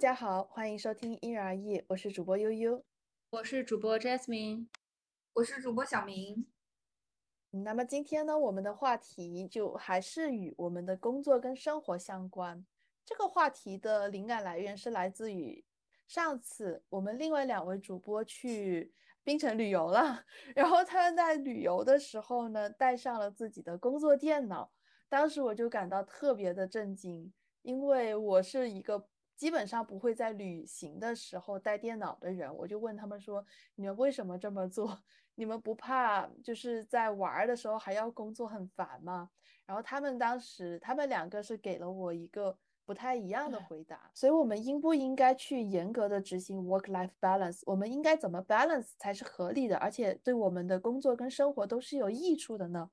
家好，欢迎收听因人而异，我是主播悠悠，我是主播 Jasmine，我是主播小明。那么今天呢，我们的话题就还是与我们的工作跟生活相关。这个话题的灵感来源是来自于上次我们另外两位主播去槟城旅游了，然后他们在旅游的时候呢，带上了自己的工作电脑，当时我就感到特别的震惊，因为我是一个。基本上不会在旅行的时候带电脑的人，我就问他们说：“你们为什么这么做？你们不怕就是在玩的时候还要工作很烦吗？”然后他们当时，他们两个是给了我一个不太一样的回答。所以，我们应不应该去严格的执行 work-life balance？我们应该怎么 balance 才是合理的，而且对我们的工作跟生活都是有益处的呢？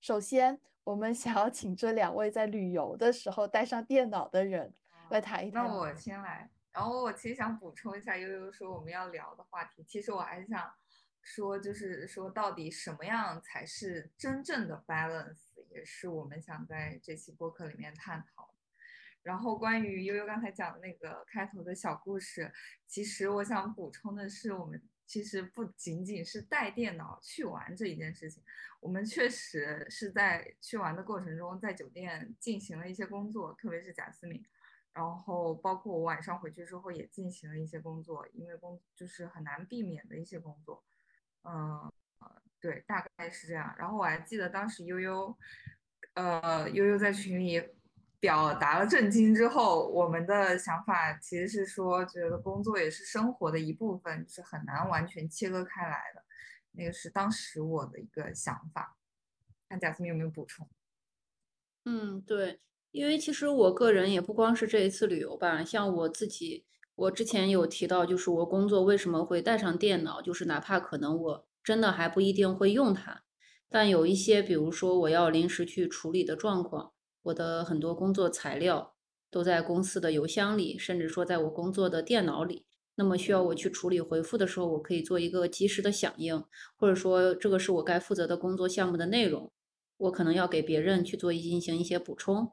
首先，我们想要请这两位在旅游的时候带上电脑的人。来谈一谈。那我先来，然后我其实想补充一下悠悠说我们要聊的话题。其实我还是想说，就是说到底什么样才是真正的 balance，也是我们想在这期播客里面探讨。然后关于悠悠刚才讲的那个开头的小故事，其实我想补充的是，我们其实不仅仅是带电脑去玩这一件事情，我们确实是在去玩的过程中，在酒店进行了一些工作，特别是贾思敏。然后包括我晚上回去之后也进行了一些工作，因为工就是很难避免的一些工作，嗯，对，大概是这样。然后我还记得当时悠悠，呃，悠悠在群里表达了震惊之后，我们的想法其实是说，觉得工作也是生活的一部分，是很难完全切割开来的。那个是当时我的一个想法。看贾斯敏有没有补充？嗯，对。因为其实我个人也不光是这一次旅游吧，像我自己，我之前有提到，就是我工作为什么会带上电脑，就是哪怕可能我真的还不一定会用它，但有一些，比如说我要临时去处理的状况，我的很多工作材料都在公司的邮箱里，甚至说在我工作的电脑里，那么需要我去处理回复的时候，我可以做一个及时的响应，或者说这个是我该负责的工作项目的内容，我可能要给别人去做进行一些补充。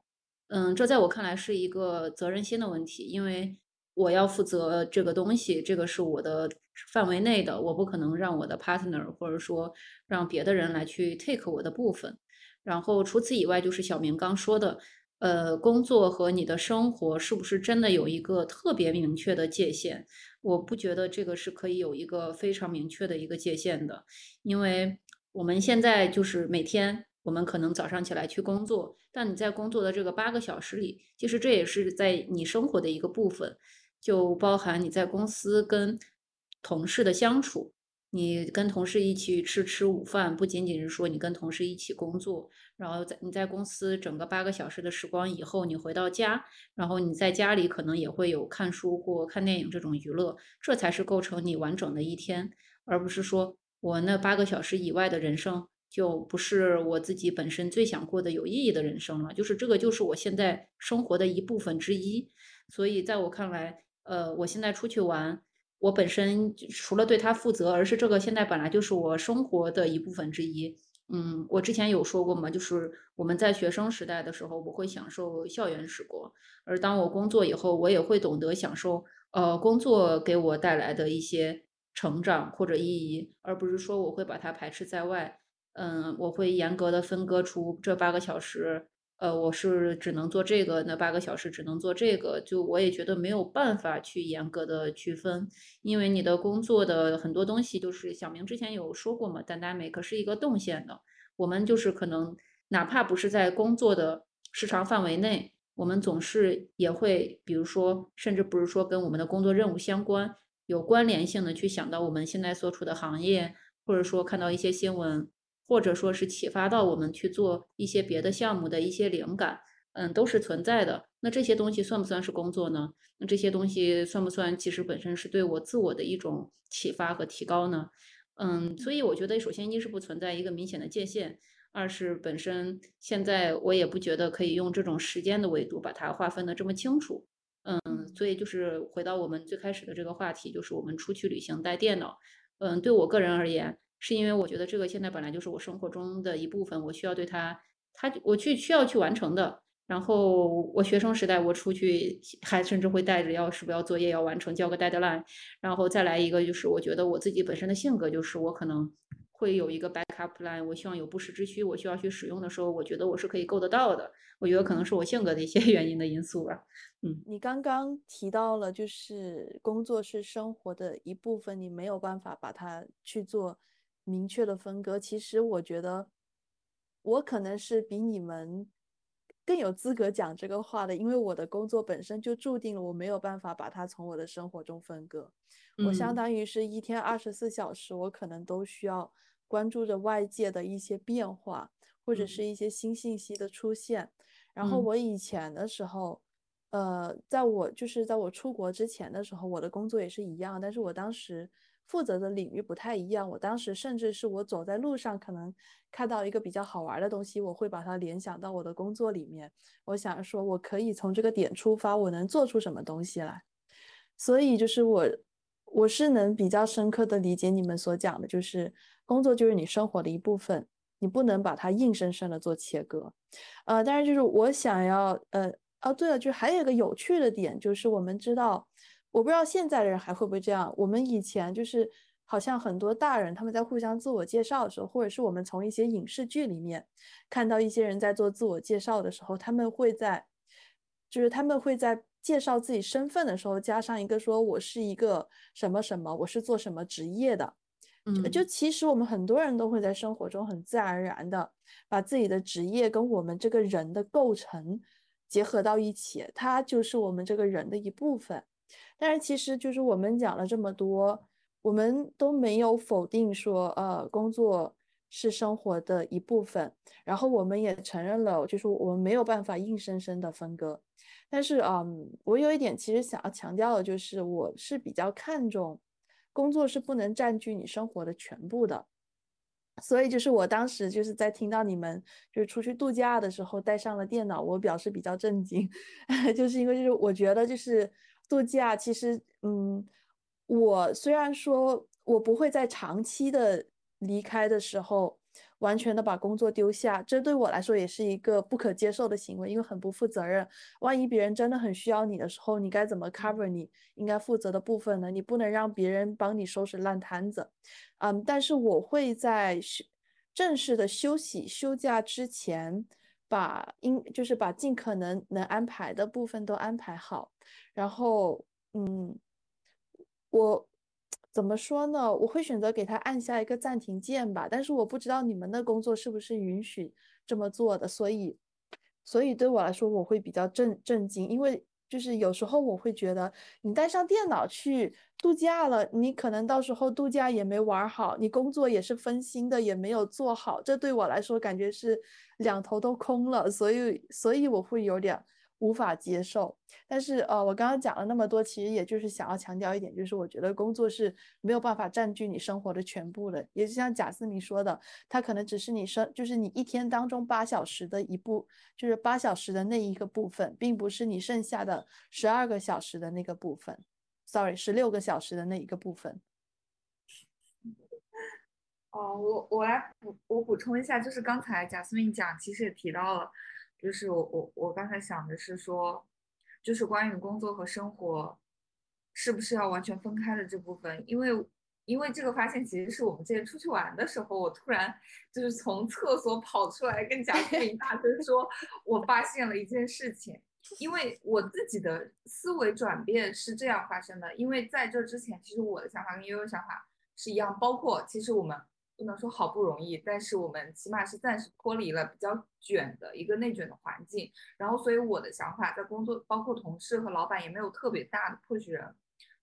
嗯，这在我看来是一个责任心的问题，因为我要负责这个东西，这个是我的范围内的，我不可能让我的 partner 或者说让别的人来去 take 我的部分。然后除此以外，就是小明刚说的，呃，工作和你的生活是不是真的有一个特别明确的界限？我不觉得这个是可以有一个非常明确的一个界限的，因为我们现在就是每天。我们可能早上起来去工作，但你在工作的这个八个小时里，其实这也是在你生活的一个部分，就包含你在公司跟同事的相处，你跟同事一起吃吃午饭，不仅仅是说你跟同事一起工作，然后在你在公司整个八个小时的时光以后，你回到家，然后你在家里可能也会有看书或看电影这种娱乐，这才是构成你完整的一天，而不是说我那八个小时以外的人生。就不是我自己本身最想过的有意义的人生了，就是这个就是我现在生活的一部分之一。所以在我看来，呃，我现在出去玩，我本身除了对他负责，而是这个现在本来就是我生活的一部分之一。嗯，我之前有说过嘛，就是我们在学生时代的时候，我会享受校园时光，而当我工作以后，我也会懂得享受呃工作给我带来的一些成长或者意义，而不是说我会把它排斥在外。嗯，我会严格的分割出这八个小时，呃，我是只能做这个，那八个小时只能做这个，就我也觉得没有办法去严格的区分，因为你的工作的很多东西都是小明之前有说过嘛，dynamic 是一个动线的，我们就是可能哪怕不是在工作的时长范围内，我们总是也会，比如说，甚至不是说跟我们的工作任务相关有关联性的去想到我们现在所处的行业，或者说看到一些新闻。或者说是启发到我们去做一些别的项目的一些灵感，嗯，都是存在的。那这些东西算不算是工作呢？那这些东西算不算其实本身是对我自我的一种启发和提高呢？嗯，所以我觉得，首先一是不存在一个明显的界限，二是本身现在我也不觉得可以用这种时间的维度把它划分的这么清楚。嗯，所以就是回到我们最开始的这个话题，就是我们出去旅行带电脑。嗯，对我个人而言。是因为我觉得这个现在本来就是我生活中的一部分，我需要对它，它我去需要去完成的。然后我学生时代，我出去还甚至会带着要是不要作业要完成，交个 deadline。然后再来一个就是，我觉得我自己本身的性格就是，我可能会有一个 backup plan，我希望有不时之需，我需要去使用的时候，我觉得我是可以够得到的。我觉得可能是我性格的一些 原因的因素吧。嗯，你刚刚提到了，就是工作是生活的一部分，你没有办法把它去做明确的分割。其实我觉得，我可能是比你们。更有资格讲这个话的，因为我的工作本身就注定了我没有办法把它从我的生活中分割。我相当于是一天二十四小时，我可能都需要关注着外界的一些变化，或者是一些新信息的出现。然后我以前的时候，呃，在我就是在我出国之前的时候，我的工作也是一样，但是我当时。负责的领域不太一样，我当时甚至是我走在路上，可能看到一个比较好玩的东西，我会把它联想到我的工作里面。我想说，我可以从这个点出发，我能做出什么东西来。所以就是我，我是能比较深刻的理解你们所讲的，就是工作就是你生活的一部分，你不能把它硬生生的做切割。呃，但是就是我想要，呃，哦，对了，就还有一个有趣的点，就是我们知道。我不知道现在的人还会不会这样。我们以前就是好像很多大人他们在互相自我介绍的时候，或者是我们从一些影视剧里面看到一些人在做自我介绍的时候，他们会在就是他们会在介绍自己身份的时候加上一个说我是一个什么什么，我是做什么职业的。嗯，就其实我们很多人都会在生活中很自然而然的把自己的职业跟我们这个人的构成结合到一起，它就是我们这个人的一部分。但是其实就是我们讲了这么多，我们都没有否定说，呃，工作是生活的一部分。然后我们也承认了，就是我们没有办法硬生生的分割。但是，嗯，我有一点其实想要强调的就是，我是比较看重工作是不能占据你生活的全部的。所以就是我当时就是在听到你们就是出去度假的时候带上了电脑，我表示比较震惊，就是因为就是我觉得就是。度假其实，嗯，我虽然说我不会在长期的离开的时候完全的把工作丢下，这对我来说也是一个不可接受的行为，因为很不负责任。万一别人真的很需要你的时候，你该怎么 cover 你应该负责的部分呢？你不能让别人帮你收拾烂摊子。嗯，但是我会在休正式的休息休假之前，把应就是把尽可能能安排的部分都安排好。然后，嗯，我怎么说呢？我会选择给他按下一个暂停键吧。但是我不知道你们的工作是不是允许这么做的，所以，所以对我来说，我会比较震震惊，因为就是有时候我会觉得，你带上电脑去度假了，你可能到时候度假也没玩好，你工作也是分心的，也没有做好，这对我来说感觉是两头都空了，所以，所以我会有点。无法接受，但是呃，我刚刚讲了那么多，其实也就是想要强调一点，就是我觉得工作是没有办法占据你生活的全部的，也就像贾斯明说的，它可能只是你生，就是你一天当中八小时的一部，就是八小时的那一个部分，并不是你剩下的十二个小时的那个部分，sorry，十六个小时的那一个部分。哦，我我来补我补充一下，就是刚才贾斯明讲，其实也提到了。就是我我我刚才想的是说，就是关于工作和生活是不是要完全分开的这部分，因为因为这个发现其实是我们之前出去玩的时候，我突然就是从厕所跑出来跟贾斯敏大声说，我发现了一件事情，因为我自己的思维转变是这样发生的，因为在这之前，其实我的想法跟悠悠想法是一样，包括其实我们。不能说好不容易，但是我们起码是暂时脱离了比较卷的一个内卷的环境。然后，所以我的想法在工作，包括同事和老板也没有特别大的 push 人。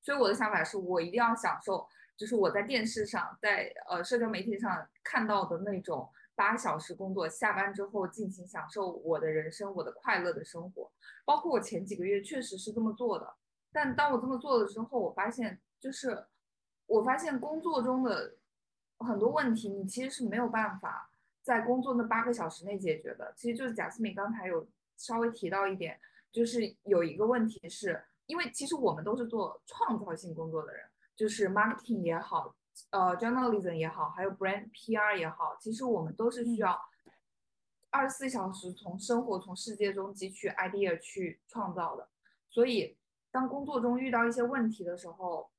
所以我的想法是我一定要享受，就是我在电视上，在呃社交媒体上看到的那种八小时工作，下班之后尽情享受我的人生，我的快乐的生活。包括我前几个月确实是这么做的，但当我这么做了之后，我发现就是我发现工作中的。很多问题你其实是没有办法在工作那八个小时内解决的。其实就是贾思敏刚才有稍微提到一点，就是有一个问题是，因为其实我们都是做创造性工作的人，就是 marketing 也好，呃，journalism 也好，还有 brand PR 也好，其实我们都是需要，二十四小时从生活、从世界中汲取 idea 去创造的。所以，当工作中遇到一些问题的时候，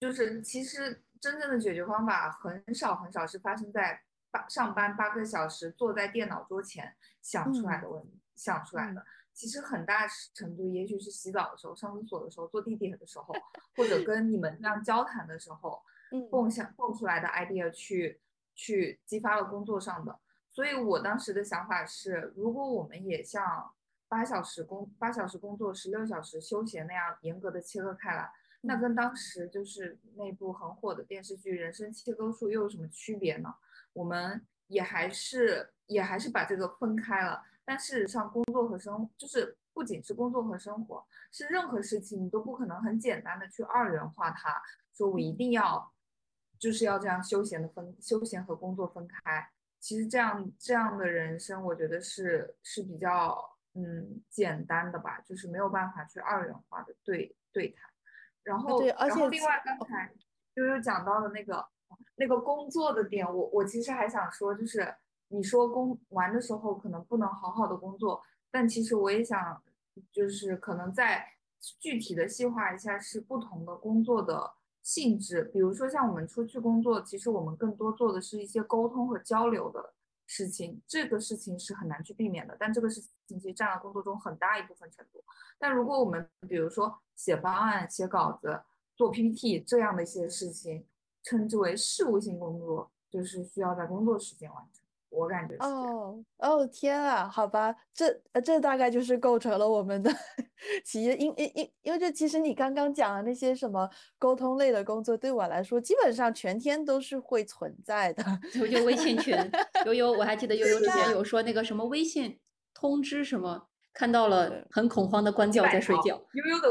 就是其实真正的解决方法很少很少是发生在八上班八个小时坐在电脑桌前想出来的问题，想出来的。其实很大程度，也许是洗澡的时候、上厕所的时候、坐地铁的时候，或者跟你们这样交谈的时候，蹦想蹦出来的 idea 去去激发了工作上的。所以我当时的想法是，如果我们也像八小时工八小时工作、十六小时休闲那样严格的切割开来，那跟当时就是那部很火的电视剧《人生切割术》又有什么区别呢？我们也还是也还是把这个分开了。但事实上，工作和生就是不仅是工作和生活，是任何事情你都不可能很简单的去二元化它，说我一定要就是要这样休闲的分休闲和工作分开。其实这样这样的人生，我觉得是是比较嗯简单的吧，就是没有办法去二元化的对对谈。然后然后另外刚才悠悠讲到的那个那个工作的点，我我其实还想说就是。你说工玩的时候可能不能好好的工作，但其实我也想，就是可能在具体的细化一下，是不同的工作的性质。比如说像我们出去工作，其实我们更多做的是一些沟通和交流的事情，这个事情是很难去避免的。但这个事情其实占了工作中很大一部分程度。但如果我们比如说写方案、写稿子、做 PPT 这样的一些事情，称之为事务性工作，就是需要在工作时间完成。我感觉哦哦天啊，好吧，这这大概就是构成了我们的 企业，因因因因为这其实你刚刚讲的那些什么沟通类的工作，对我来说基本上全天都是会存在的。就就微信群，悠悠，我还记得悠悠之前有说那个什么微信通知什么，看到了很恐慌的关掉在睡觉。悠悠的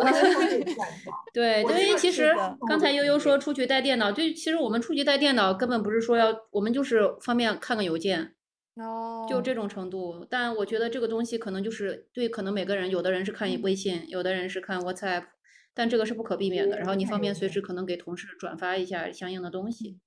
对，因为其实刚才悠悠说出去带电脑，就其实我们出去带电脑根本不是说要，我们就是方便看个邮件。哦，就这种程度，但我觉得这个东西可能就是对，可能每个人，有的人是看微信，有的人是看 WhatsApp，但这个是不可避免的。然后你方便随时可能给同事转发一下相应的东西，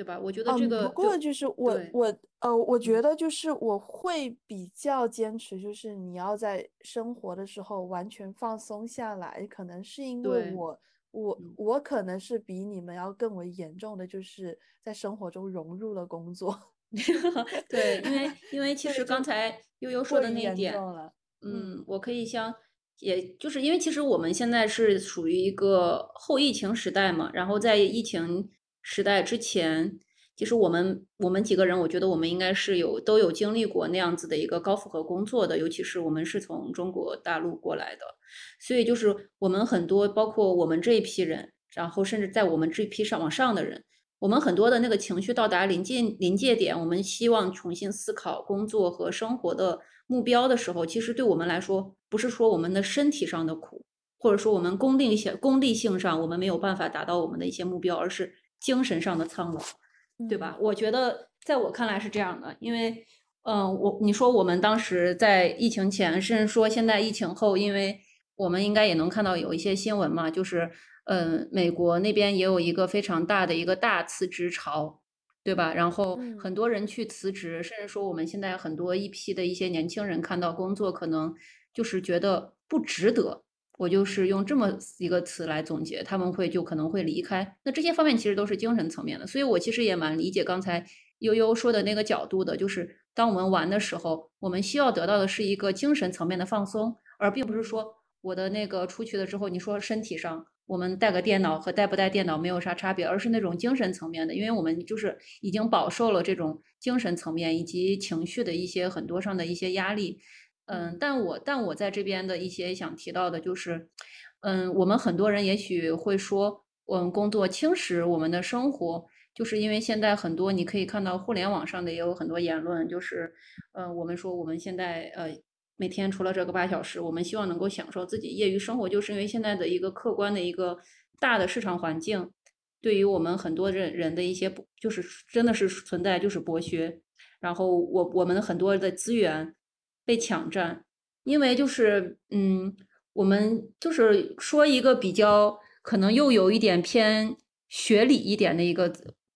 对吧？我觉得这个不过就是我我呃，我觉得就是我会比较坚持，就是你要在生活的时候完全放松下来，可能是因为我我我可能是比你们要更为严重的，就是在生活中融入了工作。对，因为因为其实刚才悠悠说的那一点，嗯，我可以像，也就是因为其实我们现在是属于一个后疫情时代嘛，然后在疫情时代之前，其实我们我们几个人，我觉得我们应该是有都有经历过那样子的一个高负荷工作的，尤其是我们是从中国大陆过来的，所以就是我们很多，包括我们这一批人，然后甚至在我们这批上往上的人。我们很多的那个情绪到达临界临界点，我们希望重新思考工作和生活的目标的时候，其实对我们来说，不是说我们的身体上的苦，或者说我们功利性功利性上我们没有办法达到我们的一些目标，而是精神上的苍老，对吧？我觉得在我看来是这样的，因为，嗯，我你说我们当时在疫情前，甚至说现在疫情后，因为我们应该也能看到有一些新闻嘛，就是。嗯，美国那边也有一个非常大的一个大辞职潮，对吧？然后很多人去辞职，甚至说我们现在很多一批的一些年轻人看到工作，可能就是觉得不值得。我就是用这么一个词来总结，他们会就可能会离开。那这些方面其实都是精神层面的，所以我其实也蛮理解刚才悠悠说的那个角度的，就是当我们玩的时候，我们需要得到的是一个精神层面的放松，而并不是说我的那个出去了之后，你说身体上。我们带个电脑和带不带电脑没有啥差别，而是那种精神层面的，因为我们就是已经饱受了这种精神层面以及情绪的一些很多上的一些压力。嗯，但我但我在这边的一些想提到的就是，嗯，我们很多人也许会说，我们工作侵蚀我们的生活，就是因为现在很多你可以看到互联网上的也有很多言论，就是，嗯，我们说我们现在呃。每天除了这个八小时，我们希望能够享受自己业余生活，就是因为现在的一个客观的一个大的市场环境，对于我们很多人人的一些，就是真的是存在就是剥削，然后我我们很多的资源被抢占，因为就是嗯，我们就是说一个比较可能又有一点偏学理一点的一个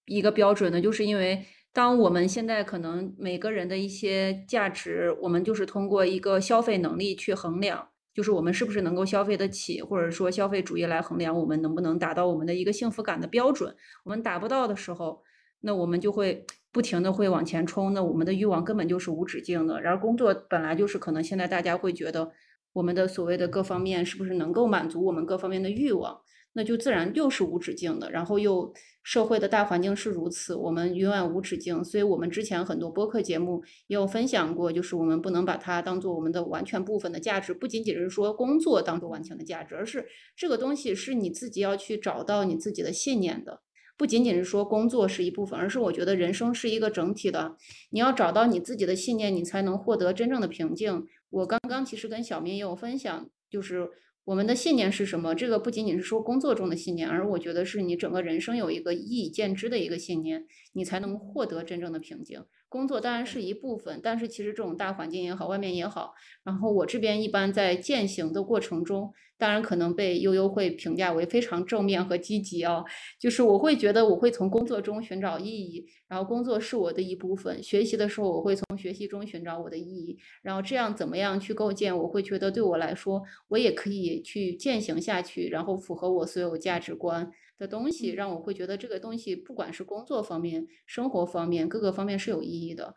一个标准呢，就是因为当我们现在可能每个人的一些价值，我们就是通过一个消费能力去衡量，就是我们是不是能够消费得起，或者说消费主义来衡量我们能不能达到我们的一个幸福感的标准。我们达不到的时候，那我们就会不停的会往前冲，那我们的欲望根本就是无止境的。然而工作本来就是可能现在大家会觉得我们的所谓的各方面是不是能够满足我们各方面的欲望？那就自然又是无止境的，然后又社会的大环境是如此，我们永远无止境。所以，我们之前很多播客节目也有分享过，就是我们不能把它当做我们的完全部分的价值，不仅仅是说工作当做完全的价值，而是这个东西是你自己要去找到你自己的信念的，不仅仅是说工作是一部分，而是我觉得人生是一个整体的，你要找到你自己的信念，你才能获得真正的平静。我刚刚其实跟小明也有分享，就是。我们的信念是什么？这个不仅仅是说工作中的信念，而我觉得是你整个人生有一个一以见之的一个信念，你才能获得真正的平静。工作当然是一部分，但是其实这种大环境也好，外面也好，然后我这边一般在践行的过程中。当然可能被悠悠会评价为非常正面和积极哦，就是我会觉得我会从工作中寻找意义，然后工作是我的一部分。学习的时候我会从学习中寻找我的意义，然后这样怎么样去构建？我会觉得对我来说，我也可以去践行下去，然后符合我所有价值观的东西，让我会觉得这个东西不管是工作方面、生活方面各个方面是有意义的。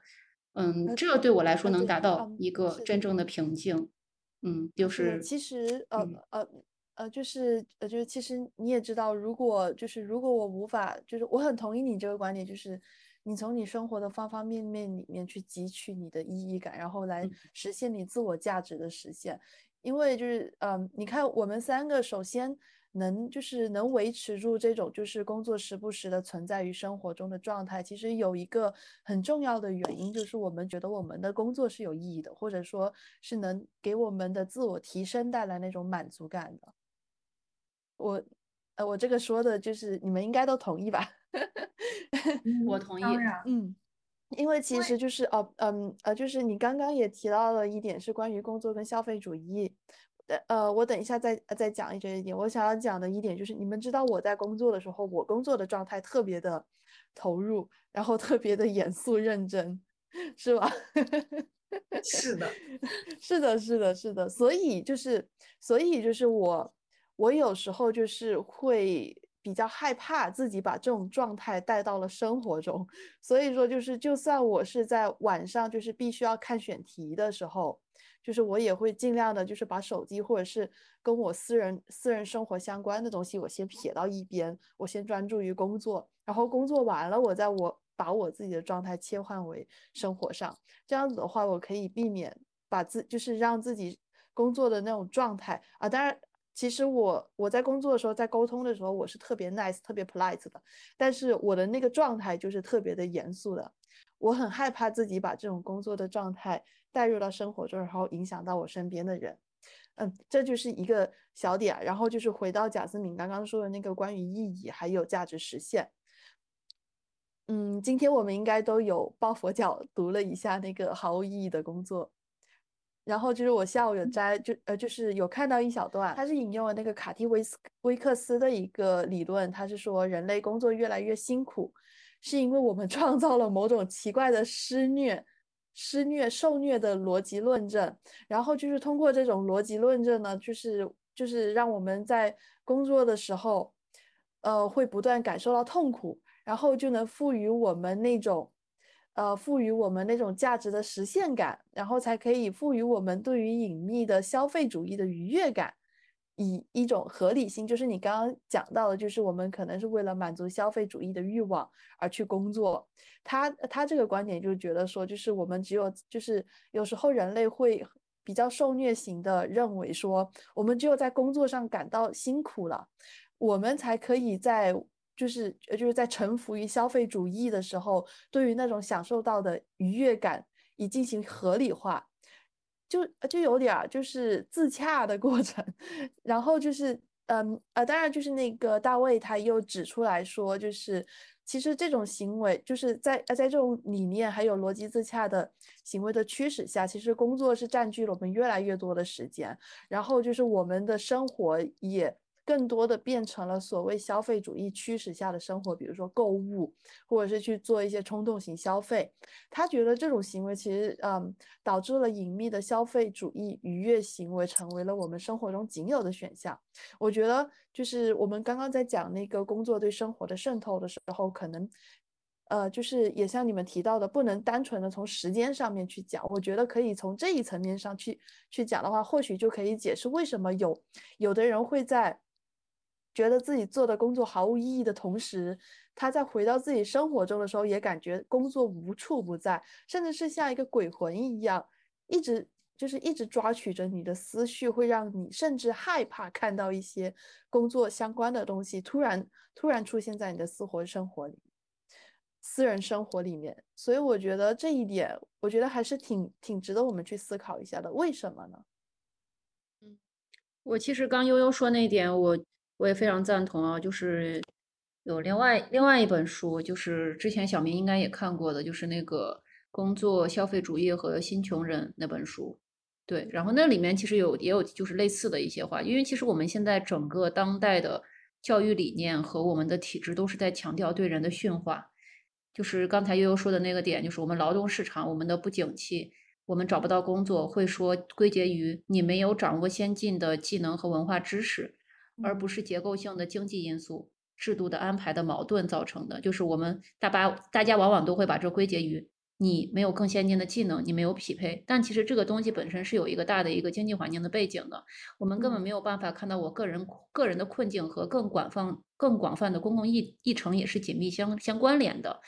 嗯，这对我来说能达到一个真正的平静。嗯，就是其实呃呃呃，就是呃就是其实你也知道，如果就是如果我无法，就是我很同意你这个观点，就是你从你生活的方方面面里面去汲取你的意义感，然后来实现你自我价值的实现，因为就是嗯，你看我们三个首先。能就是能维持住这种就是工作时不时的存在于生活中的状态，其实有一个很重要的原因，就是我们觉得我们的工作是有意义的，或者说是能给我们的自我提升带来那种满足感的。我，呃，我这个说的就是你们应该都同意吧？我 同意。嗯，因为其实就是哦，嗯，呃，就是你刚刚也提到了一点，是关于工作跟消费主义。呃，我等一下再再讲一这一点。我想要讲的一点就是，你们知道我在工作的时候，我工作的状态特别的投入，然后特别的严肃认真，是吧？是的，是的，是的，是的。所以就是，所以就是我，我有时候就是会比较害怕自己把这种状态带到了生活中。所以说，就是就算我是在晚上，就是必须要看选题的时候。就是我也会尽量的，就是把手机或者是跟我私人私人生活相关的东西，我先撇到一边，我先专注于工作，然后工作完了，我再我把我自己的状态切换为生活上，这样子的话，我可以避免把自就是让自己工作的那种状态啊。当然，其实我我在工作的时候，在沟通的时候，我是特别 nice、特别 polite 的，但是我的那个状态就是特别的严肃的。我很害怕自己把这种工作的状态带入到生活中，然后影响到我身边的人。嗯，这就是一个小点。然后就是回到贾思敏刚刚说的那个关于意义还有价值实现。嗯，今天我们应该都有抱佛脚读了一下那个毫无意义的工作。然后就是我下午有摘，就呃就是有看到一小段，他是引用了那个卡蒂维斯威克斯的一个理论，他是说人类工作越来越辛苦。是因为我们创造了某种奇怪的施虐、施虐、受虐的逻辑论证，然后就是通过这种逻辑论证呢，就是就是让我们在工作的时候，呃，会不断感受到痛苦，然后就能赋予我们那种，呃，赋予我们那种价值的实现感，然后才可以赋予我们对于隐秘的消费主义的愉悦感。以一种合理性，就是你刚刚讲到的，就是我们可能是为了满足消费主义的欲望而去工作。他他这个观点就觉得说，就是我们只有就是有时候人类会比较受虐型的认为说，我们只有在工作上感到辛苦了，我们才可以在就是就是在臣服于消费主义的时候，对于那种享受到的愉悦感以进行合理化。就就有点儿就是自洽的过程，然后就是嗯呃，当然就是那个大卫他又指出来说，就是其实这种行为就是在在这种理念还有逻辑自洽的行为的驱使下，其实工作是占据了我们越来越多的时间，然后就是我们的生活也更多的变成了所谓消费主义驱使下的生活，比如说购物，或者是去做一些冲动型消费。他觉得这种行为其实，嗯，导致了隐秘的消费主义愉悦行为成为了我们生活中仅有的选项。我觉得，就是我们刚刚在讲那个工作对生活的渗透的时候，可能。呃，就是也像你们提到的，不能单纯的从时间上面去讲。我觉得可以从这一层面上去去讲的话，或许就可以解释为什么有有的人会在觉得自己做的工作毫无意义的同时，他在回到自己生活中的时候，也感觉工作无处不在，甚至是像一个鬼魂一样，一直就是一直抓取着你的思绪，会让你甚至害怕看到一些工作相关的东西突然突然出现在你的私活生活里。私人生活里面，所以我觉得这一点，我觉得还是挺挺值得我们去思考一下的。为什么呢？嗯，我其实刚悠悠说那一点，我我也非常赞同啊。就是有另外另外一本书，就是之前小明应该也看过的，就是那个《工作、消费主义和新穷人》那本书。对，然后那里面其实有也有就是类似的一些话，因为其实我们现在整个当代的教育理念和我们的体制都是在强调对人的驯化。就是刚才悠悠说的那个点，就是我们劳动市场我们的不景气，我们找不到工作，会说归结于你没有掌握先进的技能和文化知识，而不是结构性的经济因素、制度的安排的矛盾造成的。就是我们大把大家往往都会把这归结于。你没有更先进的技能，你没有匹配，但其实这个东西本身是有一个大的一个经济环境的背景的，我们根本没有办法看到我个人个人的困境和更广泛更广泛的公共议议程也是紧密相相关联的。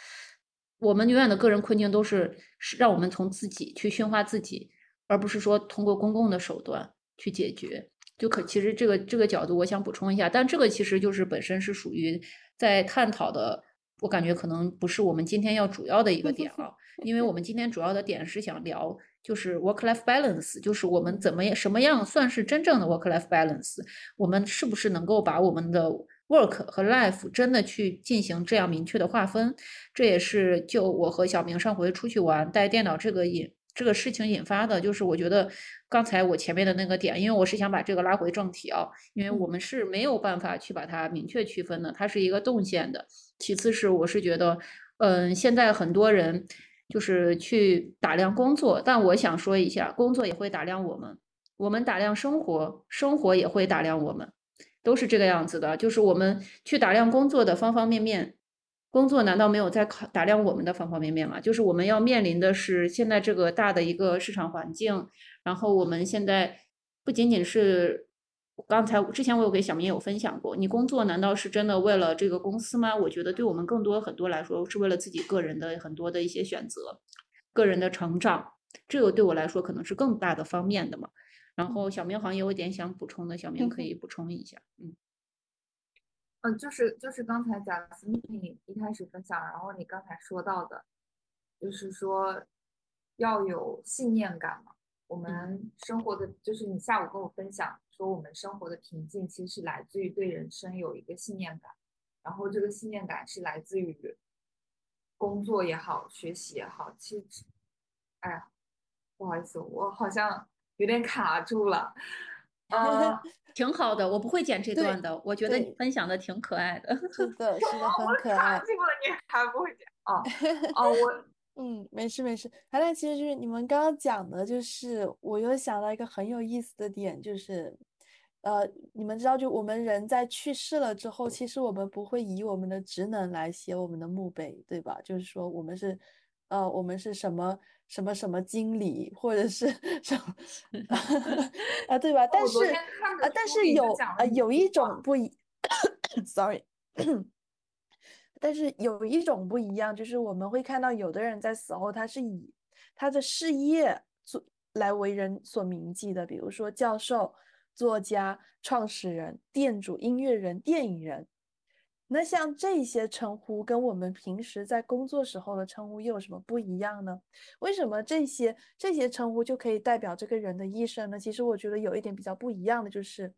我们永远的个人困境都是是让我们从自己去驯化自己，而不是说通过公共的手段去解决。就可其实这个这个角度，我想补充一下，但这个其实就是本身是属于在探讨的，我感觉可能不是我们今天要主要的一个点了。因为我们今天主要的点是想聊，就是 work-life balance，就是我们怎么样什么样算是真正的 work-life balance？我们是不是能够把我们的 work 和 life 真的去进行这样明确的划分？这也是就我和小明上回出去玩带电脑这个引这个事情引发的。就是我觉得刚才我前面的那个点，因为我是想把这个拉回正题啊，因为我们是没有办法去把它明确区分的，它是一个动线的。其次是我是觉得，嗯，现在很多人。就是去打量工作，但我想说一下，工作也会打量我们，我们打量生活，生活也会打量我们，都是这个样子的。就是我们去打量工作的方方面面，工作难道没有在考打量我们的方方面面吗？就是我们要面临的是现在这个大的一个市场环境，然后我们现在不仅仅是。刚才之前我有给小明有分享过，你工作难道是真的为了这个公司吗？我觉得对我们更多很多来说是为了自己个人的很多的一些选择，个人的成长，这个对我来说可能是更大的方面的嘛。然后小明好像有一点想补充的，小明可以补充一下。嗯，嗯，就是就是刚才贾斯密一开始分享，然后你刚才说到的，就是说要有信念感嘛。我们生活的就是你下午跟我分享说，我们生活的平静其实是来自于对人生有一个信念感，然后这个信念感是来自于工作也好，学习也好。其实，哎呀，不好意思，我好像有点卡住了。呃，挺好的，我不会剪这段的，我觉得你分享的挺可爱的。是的，是的，很可爱。我卡住了，你还不会剪？啊哦，我。嗯，没事没事。还有，其实就是你们刚刚讲的，就是我又想到一个很有意思的点，就是，呃，你们知道，就我们人在去世了之后，其实我们不会以我们的职能来写我们的墓碑，对吧？就是说，我们是，呃，我们是什么什么什么经理，或者是 什么 啊，对吧？但是啊，但是有啊，有一种不一，sorry。但是有一种不一样，就是我们会看到有的人在死后，他是以他的事业做来为人所铭记的，比如说教授、作家、创始人、店主、音乐人、电影人。那像这些称呼，跟我们平时在工作时候的称呼又有什么不一样呢？为什么这些这些称呼就可以代表这个人的一生呢？其实我觉得有一点比较不一样的就是。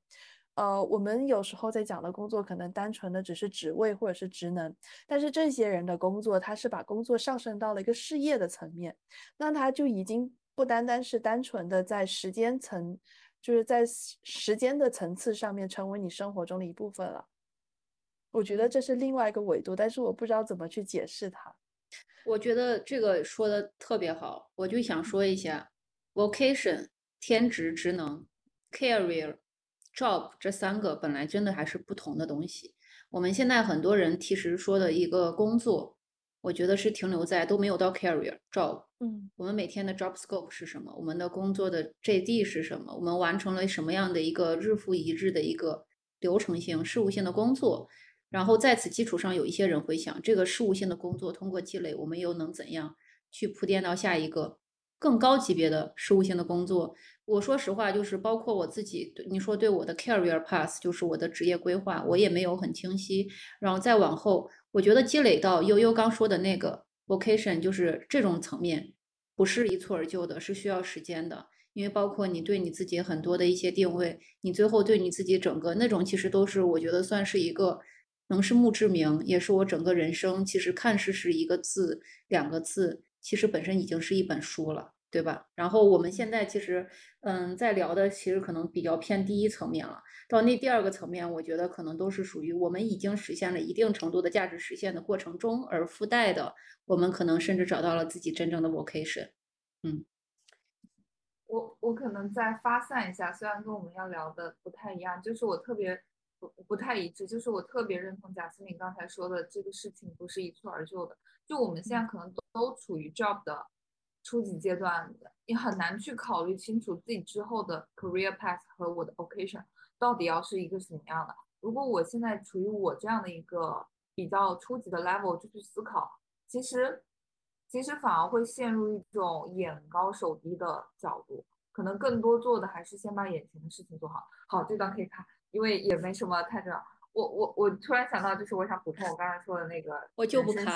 呃，我们有时候在讲的工作，可能单纯的只是职位或者是职能，但是这些人的工作，他是把工作上升到了一个事业的层面，那他就已经不单单是单纯的在时间层就是在时间的层次上面成为你生活中的一部分了。我觉得这是另外一个维度，但是我不知道怎么去解释它。我觉得这个说的特别好，我就想说一下，vocation 天职职能，career job 这三个本来真的还是不同的东西。我们现在很多人其实说的一个工作，我觉得是停留在都没有到 career job。嗯，我们每天的 job scope 是什么？我们的工作的 JD 是什么？我们完成了什么样的一个日复一日的一个流程性、事务性的工作？然后在此基础上，有一些人会想，这个事务性的工作通过积累，我们又能怎样去铺垫到下一个更高级别的事务性的工作？我说实话，就是包括我自己，你说对我的 career path，就是我的职业规划，我也没有很清晰。然后再往后，我觉得积累到悠悠刚说的那个 vocation，就是这种层面，不是一蹴而就的，是需要时间的。因为包括你对你自己很多的一些定位，你最后对你自己整个那种，其实都是我觉得算是一个。能是墓志铭，也是我整个人生。其实看似是一个字、两个字，其实本身已经是一本书了，对吧？然后我们现在其实，嗯，在聊的其实可能比较偏第一层面了。到那第二个层面，我觉得可能都是属于我们已经实现了一定程度的价值实现的过程中而附带的。我们可能甚至找到了自己真正的 vocation。嗯，我我可能再发散一下，虽然跟我们要聊的不太一样，就是我特别。不不太一致，就是我特别认同贾思敏刚才说的，这个事情不是一蹴而就的。就我们现在可能都都处于 job 的初级阶段，你很难去考虑清楚自己之后的 career path 和我的 occasion 到底要是一个什么样的。如果我现在处于我这样的一个比较初级的 level，就去思考，其实其实反而会陷入一种眼高手低的角度，可能更多做的还是先把眼前的事情做好。好，这段可以看。因为也没什么太重要，我我我突然想到，就是我想补充我刚才说的那个，我就不看，就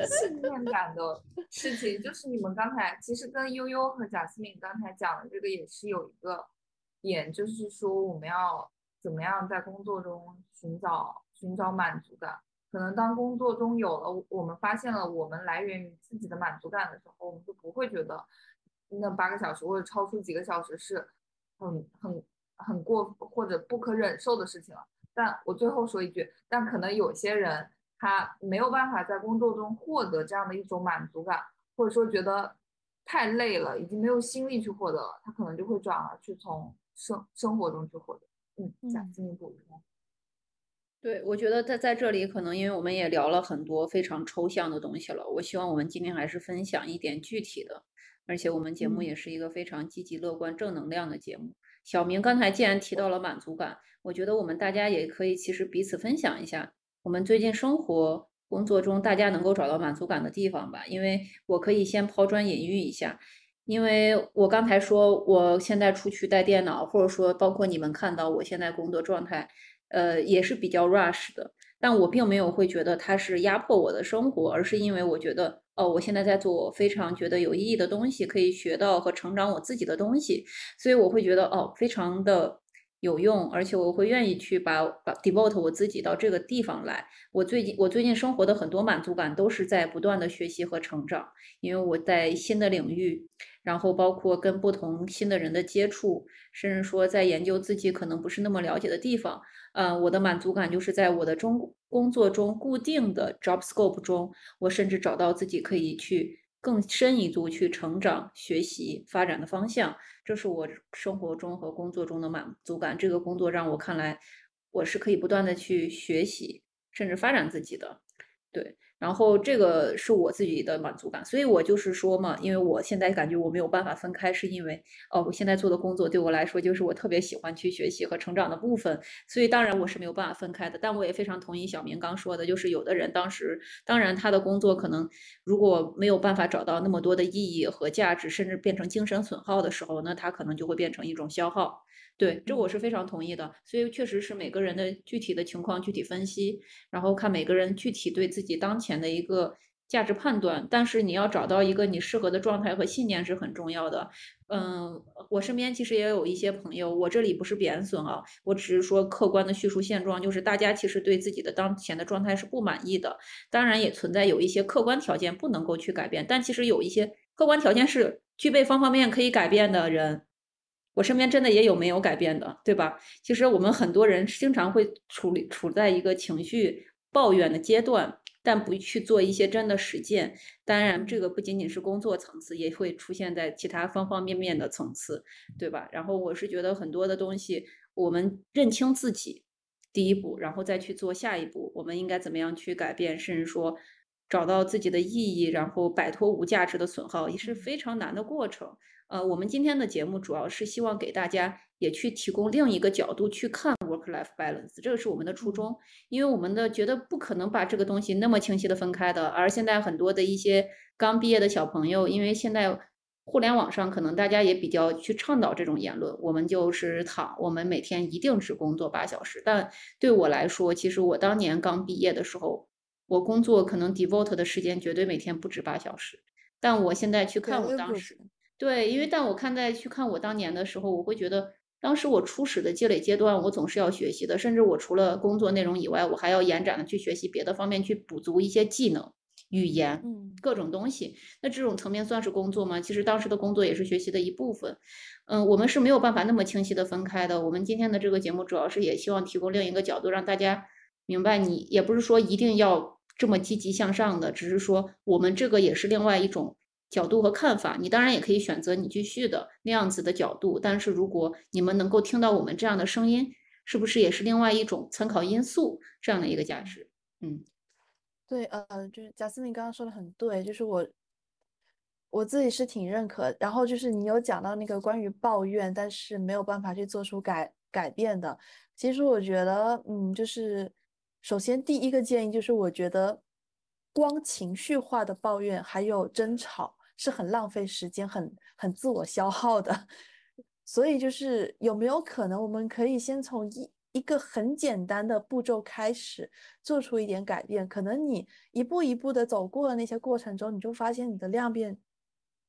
是信念感的事情，就是你们刚才其实跟悠悠和贾思敏刚才讲的这个也是有一个点，就是说我们要怎么样在工作中寻找寻找满足感，可能当工作中有了我们发现了我们来源于自己的满足感的时候，我们就不会觉得。那八个小时或者超出几个小时是很很很过或者不可忍受的事情了。但我最后说一句，但可能有些人他没有办法在工作中获得这样的一种满足感，或者说觉得太累了，已经没有心力去获得了，他可能就会转而去从生生活中去获得。嗯，想进一步补充。对，我觉得在在这里可能因为我们也聊了很多非常抽象的东西了，我希望我们今天还是分享一点具体的。而且我们节目也是一个非常积极、乐观、正能量的节目。小明刚才既然提到了满足感，我觉得我们大家也可以其实彼此分享一下我们最近生活、工作中大家能够找到满足感的地方吧。因为我可以先抛砖引玉一下，因为我刚才说我现在出去带电脑，或者说包括你们看到我现在工作状态，呃，也是比较 rush 的。但我并没有会觉得它是压迫我的生活，而是因为我觉得。哦，我现在在做非常觉得有意义的东西，可以学到和成长我自己的东西，所以我会觉得哦，非常的有用，而且我会愿意去把把 devote 我自己到这个地方来。我最近我最近生活的很多满足感都是在不断的学习和成长，因为我在新的领域，然后包括跟不同新的人的接触，甚至说在研究自己可能不是那么了解的地方。嗯，我的满足感就是在我的中工作中固定的 job scope 中，我甚至找到自己可以去更深一步去成长、学习、发展的方向，这是我生活中和工作中的满足感。这个工作让我看来，我是可以不断的去学习，甚至发展自己的，对。然后这个是我自己的满足感，所以我就是说嘛，因为我现在感觉我没有办法分开，是因为哦，我现在做的工作对我来说就是我特别喜欢去学习和成长的部分，所以当然我是没有办法分开的。但我也非常同意小明刚说的，就是有的人当时，当然他的工作可能如果没有办法找到那么多的意义和价值，甚至变成精神损耗的时候，那他可能就会变成一种消耗。对，这我是非常同意的，所以确实是每个人的具体的情况具体分析，然后看每个人具体对自己当前的一个价值判断。但是你要找到一个你适合的状态和信念是很重要的。嗯，我身边其实也有一些朋友，我这里不是贬损啊，我只是说客观的叙述现状，就是大家其实对自己的当前的状态是不满意的。当然也存在有一些客观条件不能够去改变，但其实有一些。客观条件是具备方方面面可以改变的人。我身边真的也有没有改变的，对吧？其实我们很多人经常会处理处在一个情绪抱怨的阶段，但不去做一些真的实践。当然，这个不仅仅是工作层次，也会出现在其他方方面面的层次，对吧？然后我是觉得很多的东西，我们认清自己第一步，然后再去做下一步，我们应该怎么样去改变，甚至说找到自己的意义，然后摆脱无价值的损耗，也是非常难的过程。呃，我们今天的节目主要是希望给大家也去提供另一个角度去看 work-life balance，这个是我们的初衷。因为我们的觉得不可能把这个东西那么清晰的分开的，而现在很多的一些刚毕业的小朋友，因为现在互联网上可能大家也比较去倡导这种言论，我们就是躺，我们每天一定只工作八小时。但对我来说，其实我当年刚毕业的时候，我工作可能 devote 的时间绝对每天不止八小时。但我现在去看我当时。对，因为但我看在去看我当年的时候，我会觉得当时我初始的积累阶段，我总是要学习的，甚至我除了工作内容以外，我还要延展的去学习别的方面，去补足一些技能、语言，嗯，各种东西。那这种层面算是工作吗？其实当时的工作也是学习的一部分。嗯，我们是没有办法那么清晰的分开的。我们今天的这个节目主要是也希望提供另一个角度，让大家明白，你也不是说一定要这么积极向上的，只是说我们这个也是另外一种。角度和看法，你当然也可以选择你继续的那样子的角度。但是如果你们能够听到我们这样的声音，是不是也是另外一种参考因素这样的一个价值？嗯，对，呃，就是贾思明刚刚说的很对，就是我我自己是挺认可。然后就是你有讲到那个关于抱怨，但是没有办法去做出改改变的。其实我觉得，嗯，就是首先第一个建议就是，我觉得光情绪化的抱怨还有争吵。是很浪费时间、很很自我消耗的，所以就是有没有可能，我们可以先从一一个很简单的步骤开始，做出一点改变。可能你一步一步的走过了那些过程中，你就发现你的量变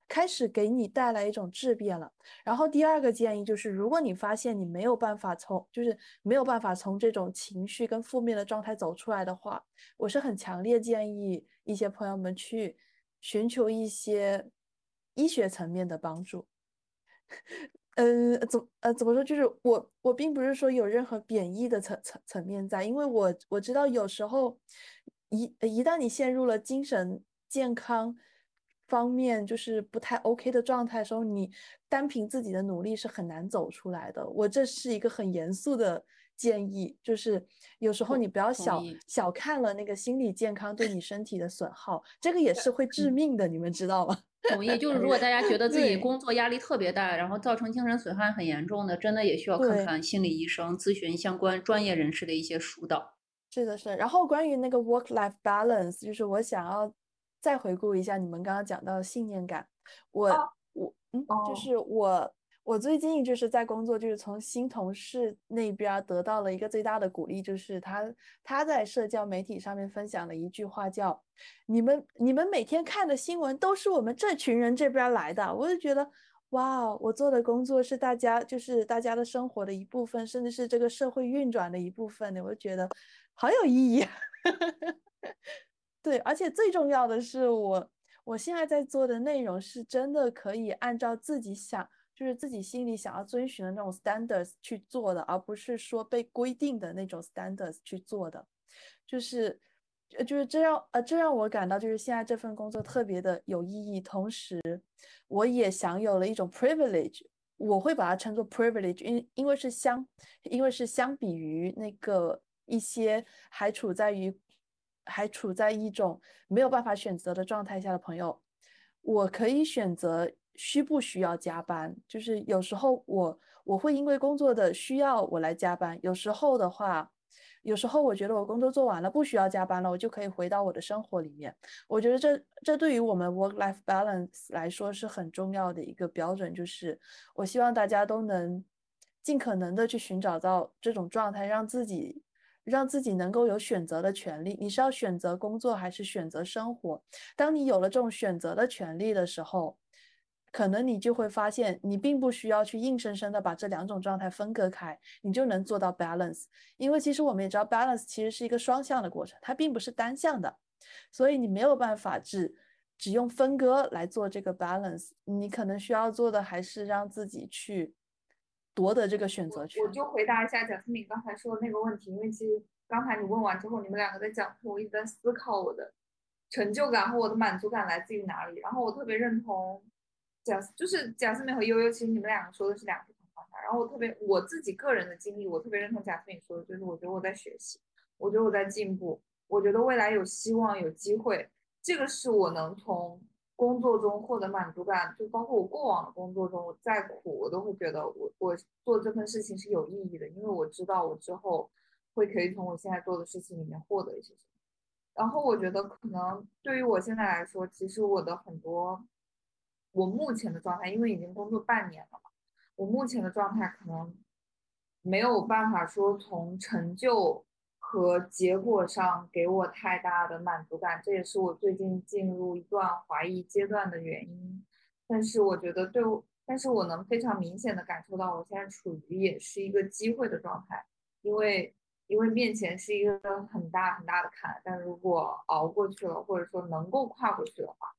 开始给你带来一种质变了。然后第二个建议就是，如果你发现你没有办法从，就是没有办法从这种情绪跟负面的状态走出来的话，我是很强烈建议一些朋友们去。寻求一些医学层面的帮助，嗯，怎呃怎么说？就是我我并不是说有任何贬义的层层层面在，因为我我知道有时候一一旦你陷入了精神健康方面就是不太 OK 的状态的时候，你单凭自己的努力是很难走出来的。我这是一个很严肃的。建议就是，有时候你不要小小看了那个心理健康对你身体的损耗，这个也是会致命的，你们知道吗？同意，就是如果大家觉得自己工作压力特别大，然后造成精神损害很严重的，真的也需要看看心理医生，咨询相关专业人士的一些疏导。是的，是。然后关于那个 work-life balance，就是我想要再回顾一下你们刚刚讲到的信念感，我我嗯，就是我。我最近就是在工作，就是从新同事那边得到了一个最大的鼓励，就是他他在社交媒体上面分享了一句话，叫“你们你们每天看的新闻都是我们这群人这边来的”，我就觉得哇，我做的工作是大家就是大家的生活的一部分，甚至是这个社会运转的一部分的，我就觉得好有意义。对，而且最重要的是，我我现在在做的内容是真的可以按照自己想。就是自己心里想要遵循的那种 standards 去做的，而不是说被规定的那种 standards 去做的。就是，就是这让呃这让我感到就是现在这份工作特别的有意义，同时我也享有了一种 privilege，我会把它称作 privilege，因因为是相，因为是相比于那个一些还处在于还处在一种没有办法选择的状态下的朋友，我可以选择。需不需要加班？就是有时候我我会因为工作的需要我来加班，有时候的话，有时候我觉得我工作做完了不需要加班了，我就可以回到我的生活里面。我觉得这这对于我们 work life balance 来说是很重要的一个标准，就是我希望大家都能尽可能的去寻找到这种状态，让自己让自己能够有选择的权利。你是要选择工作还是选择生活？当你有了这种选择的权利的时候。可能你就会发现，你并不需要去硬生生的把这两种状态分割开，你就能做到 balance。因为其实我们也知道，balance 其实是一个双向的过程，它并不是单向的，所以你没有办法只只用分割来做这个 balance，你可能需要做的还是让自己去夺得这个选择权。我就回答一下贾思敏刚才说的那个问题，因为其实刚才你问完之后，你们两个在讲，我一直在思考我的成就感和我的满足感来自于哪里。然后我特别认同贾，就是贾思敏和悠悠，其实你们两个说的是两个不同状态。然后我特别我自己个人的经历，我特别认同贾思敏说的，就是我觉得我在学习，我觉得我在进步。我觉得未来有希望，有机会，这个是我能从工作中获得满足感。就包括我过往的工作中，我再苦，我都会觉得我我做这份事情是有意义的，因为我知道我之后会可以从我现在做的事情里面获得一些什么。然后我觉得可能对于我现在来说，其实我的很多，我目前的状态，因为已经工作半年了嘛，我目前的状态可能没有办法说从成就。和结果上给我太大的满足感，这也是我最近进入一段怀疑阶段的原因。但是我觉得对我，但是我能非常明显的感受到，我现在处于也是一个机会的状态，因为因为面前是一个很大很大的坎，但如果熬过去了，或者说能够跨过去的话，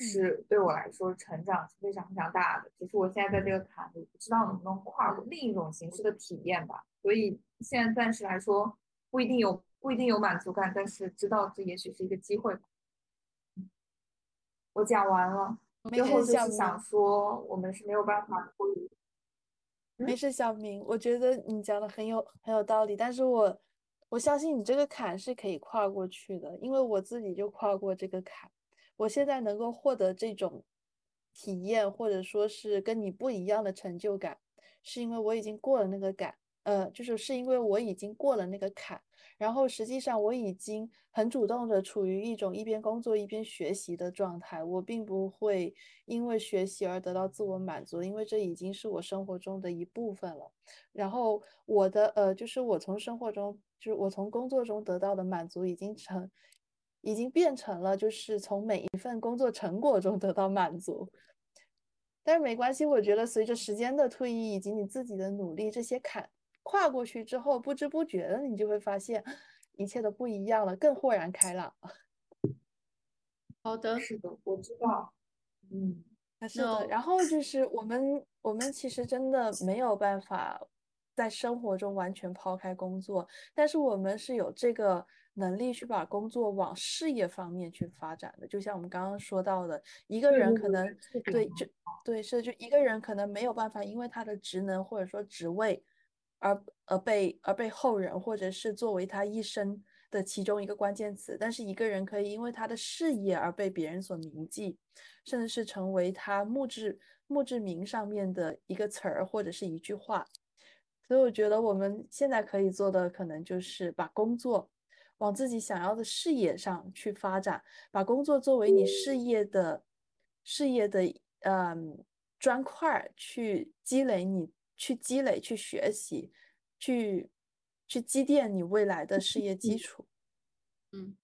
是对我来说成长是非常非常大的。只是我现在在这个坎里，不知道能不能跨过另一种形式的体验吧。所以现在暂时来说。不一定有不一定有满足感，但是知道这也许是一个机会。我讲完了，最后就是想说，我们是没有办法脱离。没事，小明，我觉得你讲的很有很有道理，但是我我相信你这个坎是可以跨过去的，因为我自己就跨过这个坎，我现在能够获得这种体验，或者说是跟你不一样的成就感，是因为我已经过了那个坎。呃，就是是因为我已经过了那个坎，然后实际上我已经很主动的处于一种一边工作一边学习的状态，我并不会因为学习而得到自我满足，因为这已经是我生活中的一部分了。然后我的呃，就是我从生活中，就是我从工作中得到的满足，已经成，已经变成了就是从每一份工作成果中得到满足。但是没关系，我觉得随着时间的推移以及你自己的努力，这些坎。跨过去之后，不知不觉的，你就会发现一切都不一样了，更豁然开朗。好的，是的，我知道。嗯，是的。然后就是我们，我们其实真的没有办法在生活中完全抛开工作，但是我们是有这个能力去把工作往事业方面去发展的。就像我们刚刚说到的，一个人可能对，就对，是就一个人可能没有办法，因为他的职能或者说职位。而而被而被后人或者是作为他一生的其中一个关键词，但是一个人可以因为他的事业而被别人所铭记，甚至是成为他墓志墓志铭上面的一个词儿或者是一句话。所以我觉得我们现在可以做的可能就是把工作往自己想要的事业上去发展，把工作作为你事业的事业的嗯砖块去积累你。去积累、去学习、去去积淀你未来的事业基 础。嗯，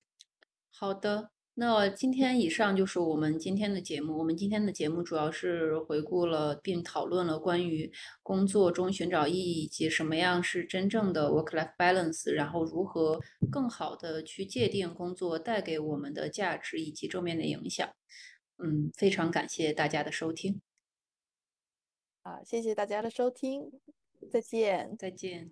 好的。那今天以上就是我们今天的节目。我们今天的节目主要是回顾了并讨论了关于工作中寻找意义以及什么样是真正的 work-life balance，然后如何更好的去界定工作带给我们的价值以及正面的影响。嗯，非常感谢大家的收听。好，谢谢大家的收听，再见，再见。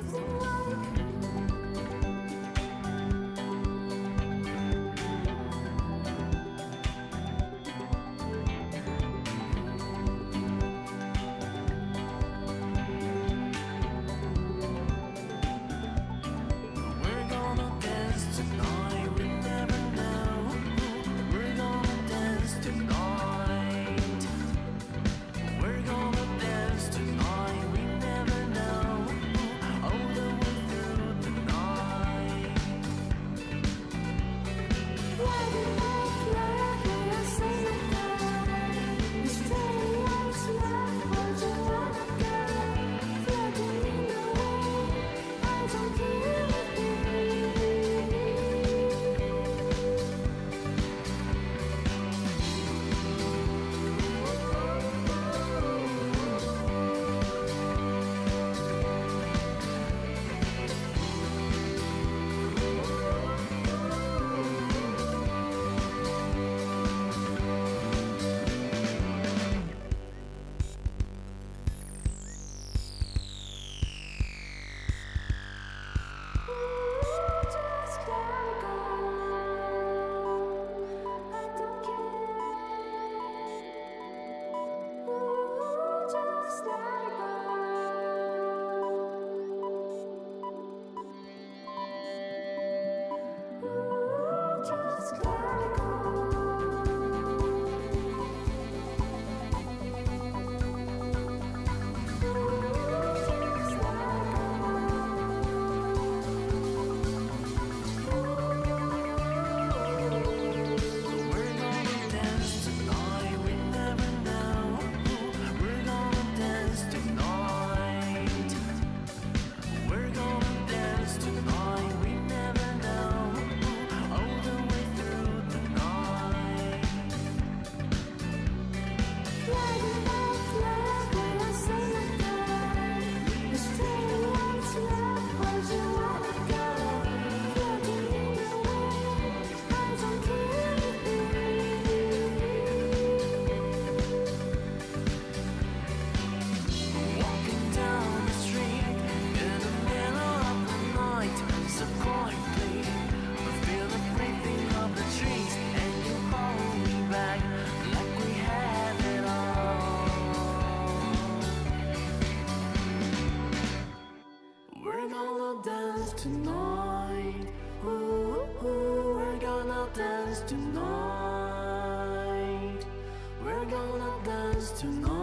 Thank. Tonight. Ooh, ooh, we're gonna dance tonight. We're gonna dance tonight.